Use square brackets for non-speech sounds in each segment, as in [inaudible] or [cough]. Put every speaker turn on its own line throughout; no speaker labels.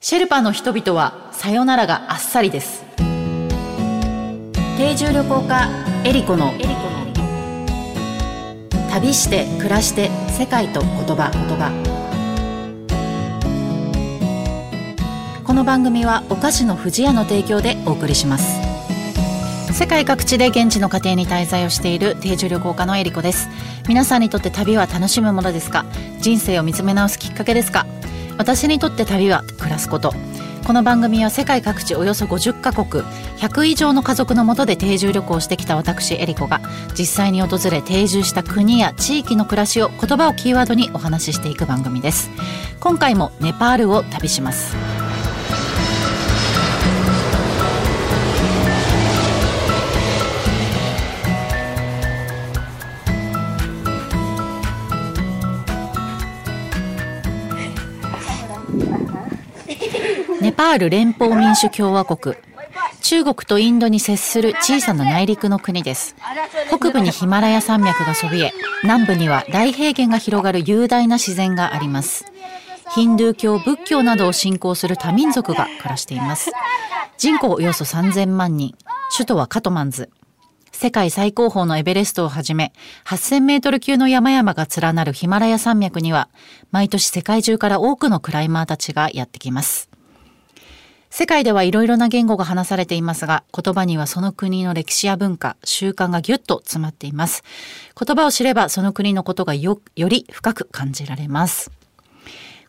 シェルパの人々はさよならがあっさりです。定住旅行家エリコの旅して暮らして世界と言葉。言葉この番組はお菓子の不二家の提供でお送りします。世界各地で現地の家庭に滞在をしている定住旅行家のエリコです。皆さんにとって旅は楽しむものですか？人生を見つめ直すきっかけですか？私にとって旅は暮らすこと。この番組は世界各地およそ50カ国100以上の家族のもとで定住旅行してきた私エリコが実際に訪れ定住した国や地域の暮らしを言葉をキーワードにお話ししていく番組です。今回もネパールを旅します。ール連邦民主共和国。中国とインドに接する小さな内陸の国です。北部にヒマラヤ山脈がそびえ南部には大平原が広がる雄大な自然があります。ヒンドゥー教仏教などを信仰する多民族が暮らしています。人口およそ3000万人。首都はカトマンズ。世界最高峰のエベレストをはじめ、8000メートル級の山々が連なるヒマラヤ山脈には、毎年世界中から多くのクライマーたちがやってきます。世界ではいろいろな言語が話されていますが、言葉にはその国の歴史や文化、習慣がぎゅっと詰まっています。言葉を知ればその国のことがよ、より深く感じられます。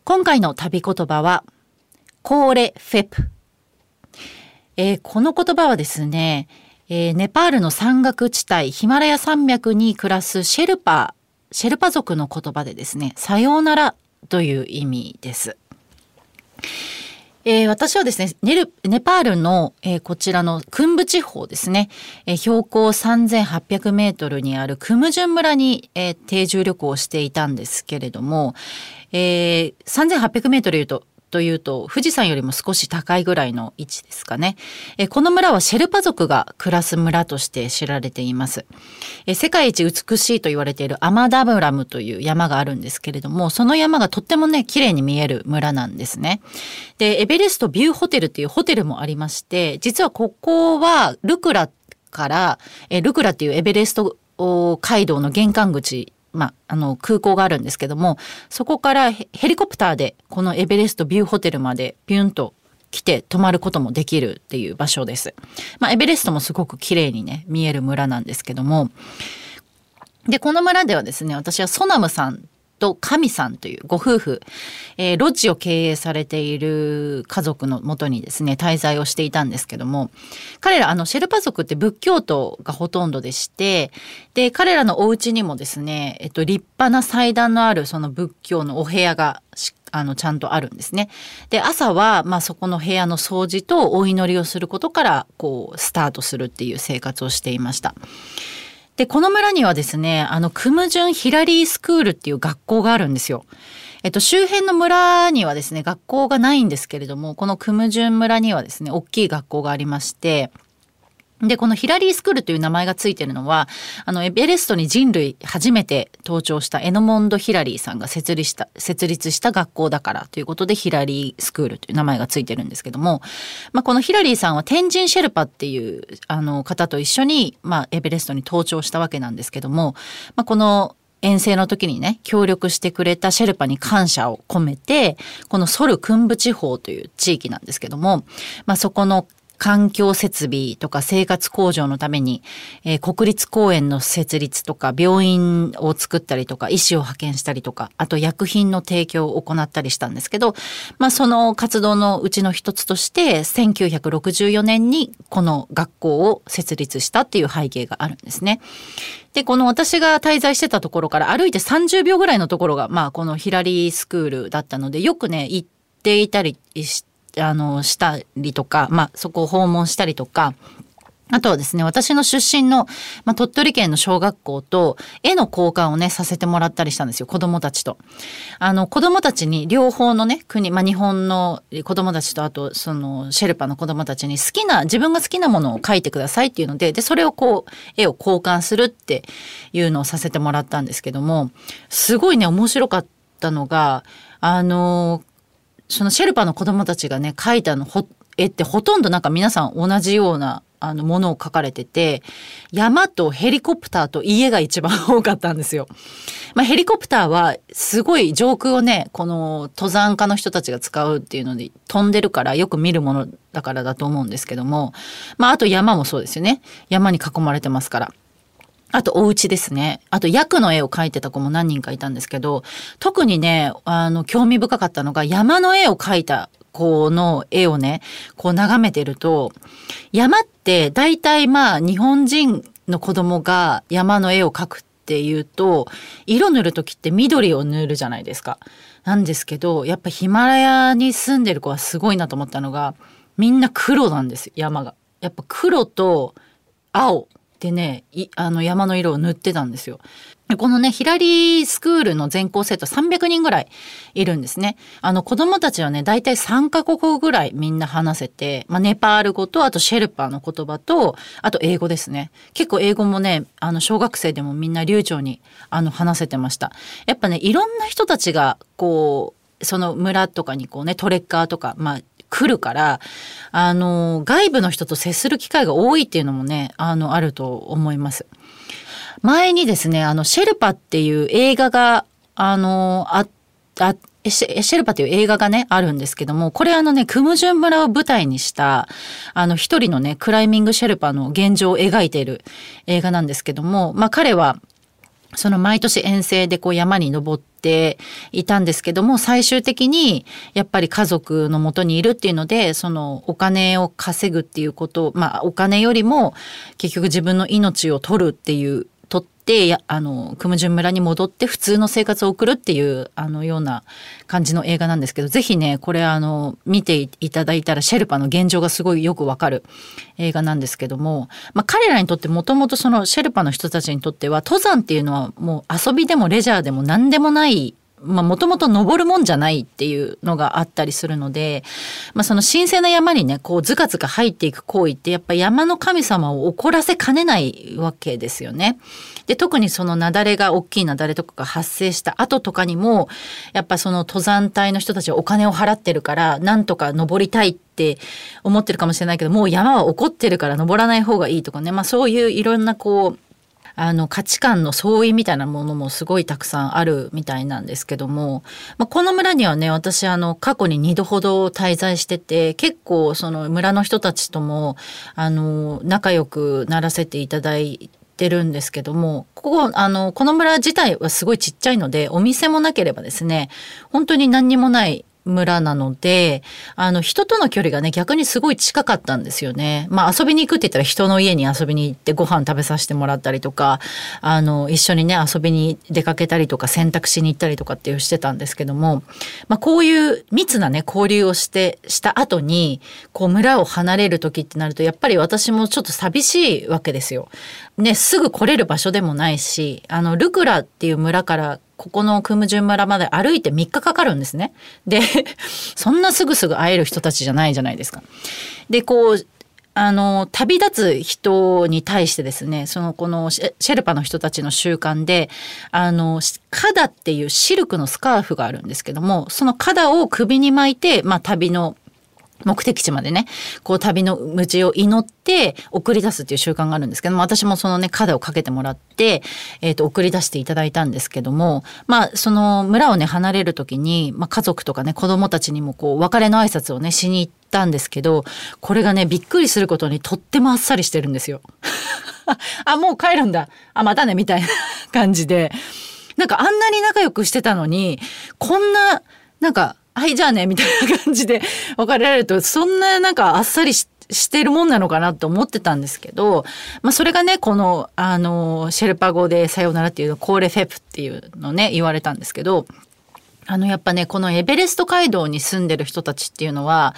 今回の旅言葉は、コーレフェプ。えー、この言葉はですね、えー、ネパールの山岳地帯ヒマラヤ山脈に暮らすシェルパーシェルパ族の言葉でですねさようならという意味です。えー、私はですねネルネパールの、えー、こちらのクンブ地方ですね、えー、標高3800メートルにあるクムジュン村に、えー、定住旅行をしていたんですけれども、えー、3800メートル言うとというと富士山よりも少し高いぐらいの位置ですかね。えこの村はシェルパ族が暮らす村として知られています。え世界一美しいと言われているアマダブラムという山があるんですけれども、その山がとってもね、綺麗に見える村なんですね。で、エベレストビューホテルっていうホテルもありまして、実はここはルクラから、えルクラっていうエベレスト街道の玄関口まあ、あの空港があるんですけどもそこからヘリコプターでこのエベレストビューホテルまでピュンと来て泊まることもできるっていう場所です。まあ、エベレストもすごく綺麗にね見える村なんですけどもでこの村ではですね私はソナムさんと神さんというご夫婦、えー、ロッジを経営されている家族のもとにですね滞在をしていたんですけども彼らあのシェルパ族って仏教徒がほとんどでしてで彼らのお家にもですね、えっと、立派な祭壇のあるその仏教のお部屋があのちゃんとあるんですね。で朝は、まあ、そこの部屋の掃除とお祈りをすることからこうスタートするっていう生活をしていました。で、この村にはですね、あの、クムジュンヒラリースクールっていう学校があるんですよ。えっと、周辺の村にはですね、学校がないんですけれども、このクムジュン村にはですね、大きい学校がありまして、で、このヒラリースクールという名前がついてるのは、あの、エベレストに人類初めて登頂したエノモンド・ヒラリーさんが設立した、設立した学校だからということで、ヒラリースクールという名前がついてるんですけども、まあ、このヒラリーさんは天神シェルパっていう、あの、方と一緒に、まあ、エベレストに登頂したわけなんですけども、まあ、この遠征の時にね、協力してくれたシェルパに感謝を込めて、このソルクンブ地方という地域なんですけども、まあそこの環境設備とか生活向上のために、えー、国立公園の設立とか病院を作ったりとか医師を派遣したりとかあと薬品の提供を行ったりしたんですけど、まあ、その活動のうちの一つとして1964年にこの学校を設立したっていう背景があるんですね。でこの私が滞在してたところから歩いて30秒ぐらいのところが、まあ、このヒラリースクールだったのでよくね行っていたりしてあのしたりとか、まあ、そこを訪問したりとかあとはですね、私の出身の、まあ、鳥取県の小学校と絵の交換をね、させてもらったりしたんですよ、子供たちと。あの、子供たちに両方のね、国、まあ、日本の子供たちと、あと、その、シェルパの子供たちに好きな、自分が好きなものを描いてくださいっていうので、で、それをこう、絵を交換するっていうのをさせてもらったんですけども、すごいね、面白かったのが、あの、そのシェルパの子供たちがね描いたの絵ってほとんどなんか皆さん同じようなあのものを書かれてて山とヘリコプターと家が一番多かったんですよ。まあ、ヘリコプターはすごい上空をねこの登山家の人たちが使うっていうので飛んでるからよく見るものだからだと思うんですけども、まあ、あと山もそうですよね山に囲まれてますから。あとお家ですね。あと役の絵を描いてた子も何人かいたんですけど、特にね、あの、興味深かったのが山の絵を描いた子の絵をね、こう眺めてると、山って大体まあ日本人の子供が山の絵を描くっていうと、色塗る時って緑を塗るじゃないですか。なんですけど、やっぱヒマラヤに住んでる子はすごいなと思ったのが、みんな黒なんです山が。やっぱ黒と青でねあの山の色を塗ってたんですよ。このね、ヒラリースクールの全校生徒300人ぐらいいるんですね。あの子供たちはね、大体3カ国ぐらいみんな話せて、まあ、ネパール語と、あとシェルパーの言葉と、あと英語ですね。結構英語もね、あの小学生でもみんな流暢にあの話せてました。やっぱね、いろんな人たちがこう、その村とかにこうね、トレッカーとか、まあ、来るからあの外部の人と接する機会が多いっていうのもねあのあると思います。前にですねあのシェルパっていう映画があのああシェルパという映画がね、あるんですけども、これあのね、クムジュン村を舞台にした、あの一人のね、クライミングシェルパの現状を描いている映画なんですけども、まあ彼は、その毎年遠征でこう山に登っていたんですけども最終的にやっぱり家族のもとにいるっていうのでそのお金を稼ぐっていうことまあお金よりも結局自分の命を取るっていうってやあのクムジュン村に戻って普通の生活を送るっていうあのような感じの映画なんですけどぜひねこれあの見ていただいたらシェルパの現状がすごいよくわかる映画なんですけども、まあ、彼らにとってもともとそのシェルパの人たちにとっては登山っていうのはもう遊びでもレジャーでも何でもないまあもともと登るもんじゃないっていうのがあったりするので、まあ、その神聖な山にねこうずかずか入っていく行為ってやっぱ山の神様を怒らせかねないわけですよね。で特にその雪崩が大きい雪崩とかが発生した後とかにもやっぱその登山隊の人たちはお金を払ってるからなんとか登りたいって思ってるかもしれないけどもう山は怒ってるから登らない方がいいとかね、まあ、そういういろんなこうあの価値観の相違みたいなものもすごいたくさんあるみたいなんですけども、まあ、この村にはね私あの過去に2度ほど滞在してて結構その村の人たちともあの仲良くならせていただいてるんですけどもここあのこの村自体はすごいちっちゃいのでお店もなければですね本当に何にもない村なので、あの、人との距離がね、逆にすごい近かったんですよね。まあ、遊びに行くって言ったら人の家に遊びに行ってご飯食べさせてもらったりとか、あの、一緒にね、遊びに出かけたりとか、選択しに行ったりとかっていうしてたんですけども、まあ、こういう密なね、交流をして、した後に、こう、村を離れる時ってなると、やっぱり私もちょっと寂しいわけですよ。ね、すぐ来れる場所でもないし、あの、ルクラっていう村からここのクムジュン村まで歩いて3日かかるんですね。で、[laughs] そんなすぐすぐ会える人たちじゃないじゃないですか。で、こう、あの旅立つ人に対してですねそのこのシェルパの人たちの習慣であのカダっていうシルクのスカーフがあるんですけどもそのカダを首に巻いて、まあ、旅の目的地までね、こう旅の道を祈って送り出すっていう習慣があるんですけども、私もそのね、カをかけてもらって、えっ、ー、と、送り出していただいたんですけども、まあ、その村をね、離れる時に、まあ、家族とかね、子供たちにもこう、別れの挨拶をね、しに行ったんですけど、これがね、びっくりすることにとってもあっさりしてるんですよ。[laughs] あ、もう帰るんだ。あ、またね、みたいな感じで。なんかあんなに仲良くしてたのに、こんな、なんか、はいじゃあねみたいな感じで [laughs] 別れられるとそんななんかあっさりしてるもんなのかなと思ってたんですけど、まあ、それがねこのあのシェルパ語で「さようなら」っていうのコーレフェプっていうのね言われたんですけどあのやっぱねこのエベレスト街道に住んでる人たちっていうのは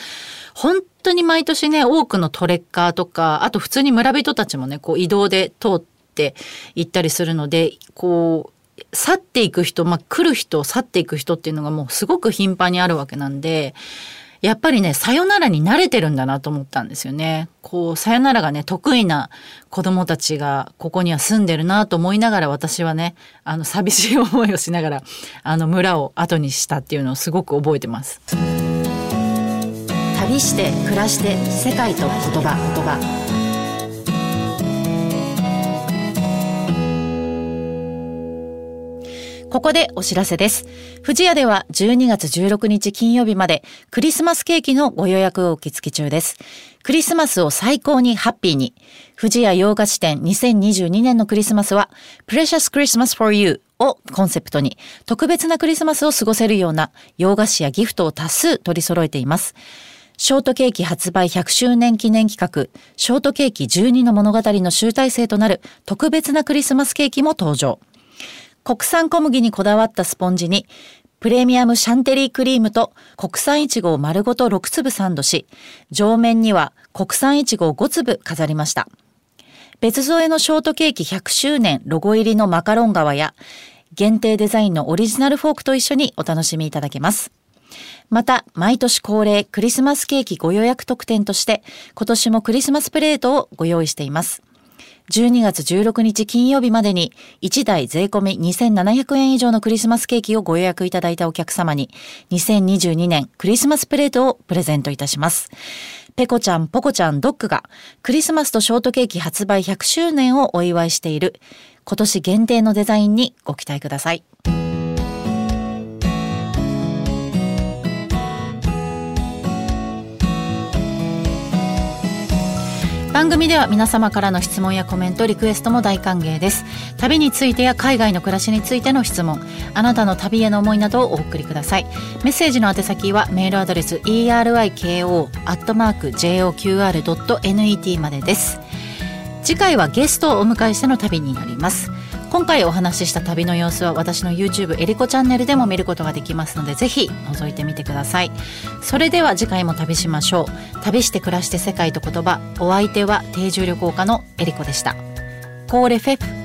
本当に毎年ね多くのトレッカーとかあと普通に村人たちもねこう移動で通って行ったりするのでこう去っていく人、まあ、来る人去っていく人っていうのがもうすごく頻繁にあるわけなんでやっぱりねさよならに慣れてるんだなと思ったんですよね。こうさよならがね得意な子供たちがここには住んでるなと思いながら私はねあの寂しい思いをしながらあの村を後にしたっていうのをすごく覚えてます。旅して暮らして世界と言葉言葉ここでお知らせです。富士屋では12月16日金曜日までクリスマスケーキのご予約を受付中です。クリスマスを最高にハッピーに。富士屋洋菓子店2022年のクリスマスは Precious Christmas for You をコンセプトに特別なクリスマスを過ごせるような洋菓子やギフトを多数取り揃えています。ショートケーキ発売100周年記念企画、ショートケーキ12の物語の集大成となる特別なクリスマスケーキも登場。国産小麦にこだわったスポンジに、プレミアムシャンテリークリームと国産いちごを丸ごと6粒サンドし、上面には国産いちごを5粒飾りました。別添えのショートケーキ100周年ロゴ入りのマカロン側や、限定デザインのオリジナルフォークと一緒にお楽しみいただけます。また、毎年恒例クリスマスケーキご予約特典として、今年もクリスマスプレートをご用意しています。12月16日金曜日までに1台税込み2700円以上のクリスマスケーキをご予約いただいたお客様に2022年クリスマスプレートをプレゼントいたします。ペコちゃん、ポコちゃん、ドッグがクリスマスとショートケーキ発売100周年をお祝いしている今年限定のデザインにご期待ください。番組では皆様からの質問やコメントリクエストも大歓迎です。旅についてや海外の暮らしについての質問あなたの旅への思いなどをお送りください。メッセージの宛先はメールアドレス eriko.joqr.net までです。次回はゲストをお迎えしての旅になります。今回お話しした旅の様子は私の YouTube エリコチャンネルでも見ることができますのでぜひ覗いてみてください。それでは次回も旅しましょう。旅して暮らして世界と言葉。お相手は定住旅行家のエリコでした。コーレフェフ。